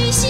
一心。